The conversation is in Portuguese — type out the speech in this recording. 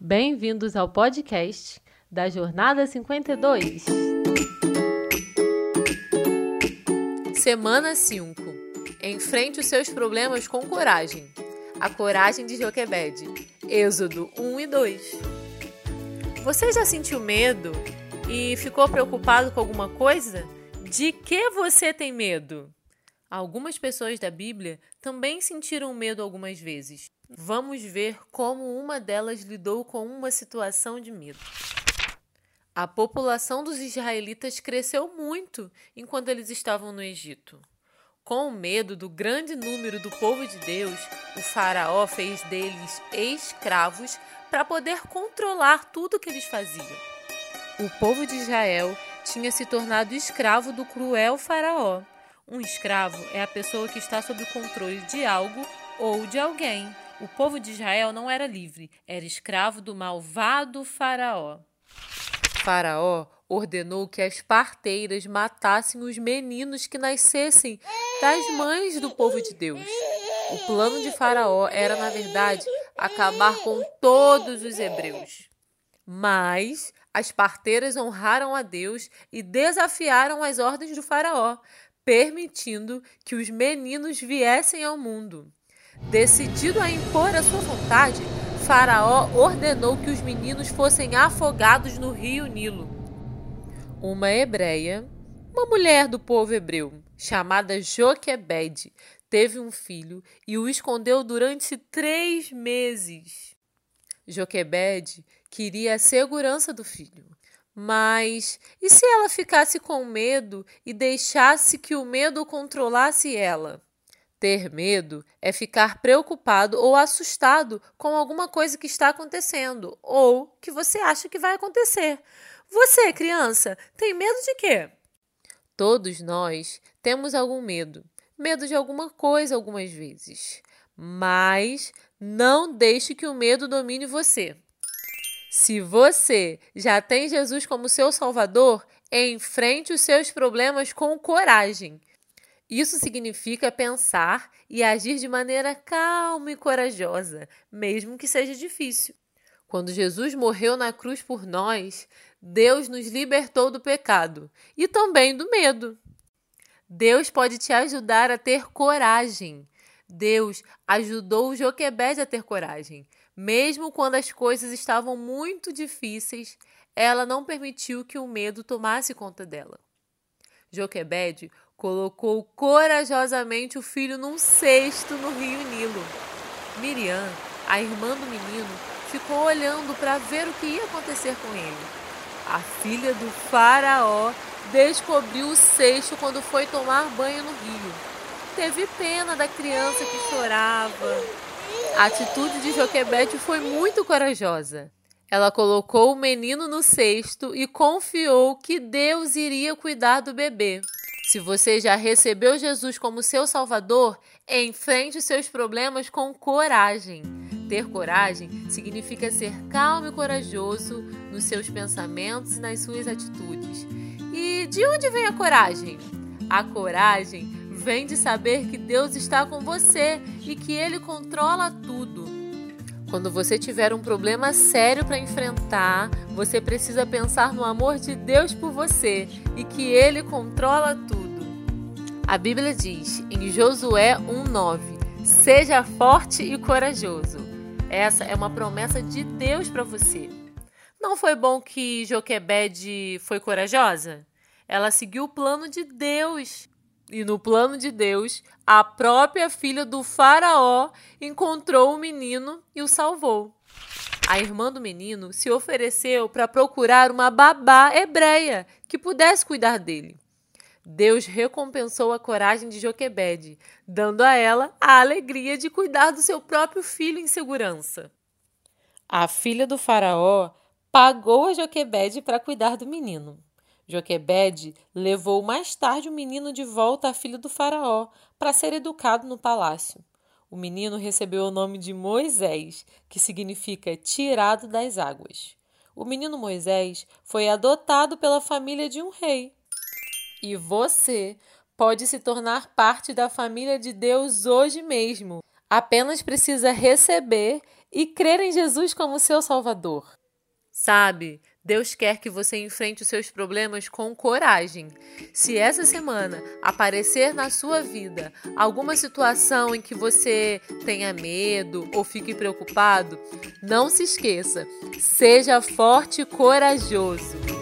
Bem-vindos ao podcast da Jornada 52. Semana 5. Enfrente os seus problemas com coragem. A coragem de Joquebede. Êxodo 1 e 2. Você já sentiu medo e ficou preocupado com alguma coisa? De que você tem medo? Algumas pessoas da Bíblia também sentiram medo algumas vezes. Vamos ver como uma delas lidou com uma situação de medo. A população dos israelitas cresceu muito enquanto eles estavam no Egito. Com o medo do grande número do povo de Deus, o Faraó fez deles escravos para poder controlar tudo que eles faziam. O povo de Israel tinha se tornado escravo do cruel Faraó. Um escravo é a pessoa que está sob o controle de algo ou de alguém. O povo de Israel não era livre, era escravo do malvado Faraó. Faraó ordenou que as parteiras matassem os meninos que nascessem das mães do povo de Deus. O plano de Faraó era, na verdade, acabar com todos os hebreus. Mas as parteiras honraram a Deus e desafiaram as ordens do Faraó, permitindo que os meninos viessem ao mundo. Decidido a impor a sua vontade, Faraó ordenou que os meninos fossem afogados no rio Nilo. Uma hebreia, uma mulher do povo hebreu, chamada Joquebede, teve um filho e o escondeu durante três meses. Joquebede queria a segurança do filho. Mas e se ela ficasse com medo e deixasse que o medo controlasse ela? Ter medo é ficar preocupado ou assustado com alguma coisa que está acontecendo ou que você acha que vai acontecer. Você, criança, tem medo de quê? Todos nós temos algum medo. Medo de alguma coisa algumas vezes. Mas não deixe que o medo domine você. Se você já tem Jesus como seu Salvador, enfrente os seus problemas com coragem. Isso significa pensar e agir de maneira calma e corajosa, mesmo que seja difícil. Quando Jesus morreu na cruz por nós, Deus nos libertou do pecado e também do medo. Deus pode te ajudar a ter coragem. Deus ajudou Joquebede a ter coragem. Mesmo quando as coisas estavam muito difíceis, ela não permitiu que o medo tomasse conta dela. Joquebede colocou corajosamente o filho num cesto no rio Nilo. Miriam, a irmã do menino, ficou olhando para ver o que ia acontecer com ele. A filha do faraó descobriu o cesto quando foi tomar banho no rio. Teve pena da criança que chorava a atitude de Joquebede foi muito corajosa. Ela colocou o menino no cesto e confiou que Deus iria cuidar do bebê. Se você já recebeu Jesus como seu Salvador, enfrente seus problemas com coragem. Ter coragem significa ser calmo e corajoso nos seus pensamentos e nas suas atitudes. E de onde vem a coragem? A coragem vem de saber que Deus está com você e que Ele controla tudo. Quando você tiver um problema sério para enfrentar, você precisa pensar no amor de Deus por você e que Ele controla tudo. A Bíblia diz em Josué 1,9: Seja forte e corajoso. Essa é uma promessa de Deus para você. Não foi bom que Joquebede foi corajosa? Ela seguiu o plano de Deus. E no plano de Deus, a própria filha do Faraó encontrou o menino e o salvou. A irmã do menino se ofereceu para procurar uma babá hebreia que pudesse cuidar dele. Deus recompensou a coragem de Joquebede, dando a ela a alegria de cuidar do seu próprio filho em segurança. A filha do Faraó pagou a Joquebede para cuidar do menino. Joquebede levou mais tarde o menino de volta à filha do faraó para ser educado no palácio. O menino recebeu o nome de Moisés, que significa tirado das águas. O menino Moisés foi adotado pela família de um rei. E você pode se tornar parte da família de Deus hoje mesmo. Apenas precisa receber e crer em Jesus como seu Salvador. Sabe, Deus quer que você enfrente os seus problemas com coragem. Se essa semana aparecer na sua vida alguma situação em que você tenha medo ou fique preocupado, não se esqueça, seja forte e corajoso.